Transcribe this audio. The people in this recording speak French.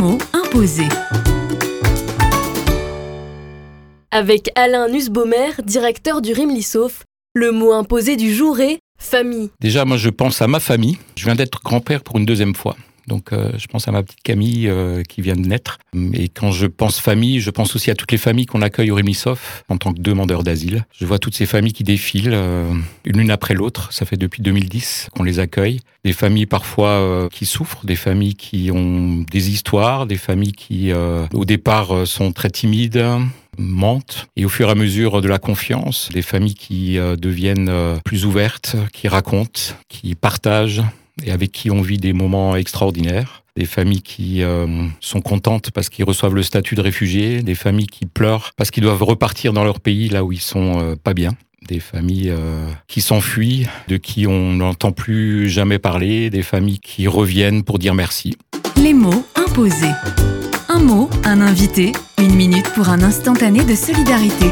mots imposés. Avec Alain Nussbaumer, directeur du RIMLISOF, le mot imposé du jour est famille. Déjà, moi, je pense à ma famille. Je viens d'être grand-père pour une deuxième fois. Donc, euh, je pense à ma petite Camille euh, qui vient de naître. Et quand je pense famille, je pense aussi à toutes les familles qu'on accueille au Rémissof en tant que demandeurs d'asile. Je vois toutes ces familles qui défilent, euh, l'une après l'autre. Ça fait depuis 2010 qu'on les accueille. Des familles parfois qui souffrent, des familles qui ont des histoires, des familles qui, au départ, sont très timides, mentent et au fur et à mesure de la confiance, des familles qui deviennent plus ouvertes, qui racontent, qui partagent, et avec qui on vit des moments extraordinaires. Des familles qui euh, sont contentes parce qu'ils reçoivent le statut de réfugiés, des familles qui pleurent parce qu'ils doivent repartir dans leur pays là où ils sont euh, pas bien, des familles euh, qui s'enfuient, de qui on n'entend plus jamais parler, des familles qui reviennent pour dire merci. Les mots imposés. Un mot, un invité, une minute pour un instantané de solidarité.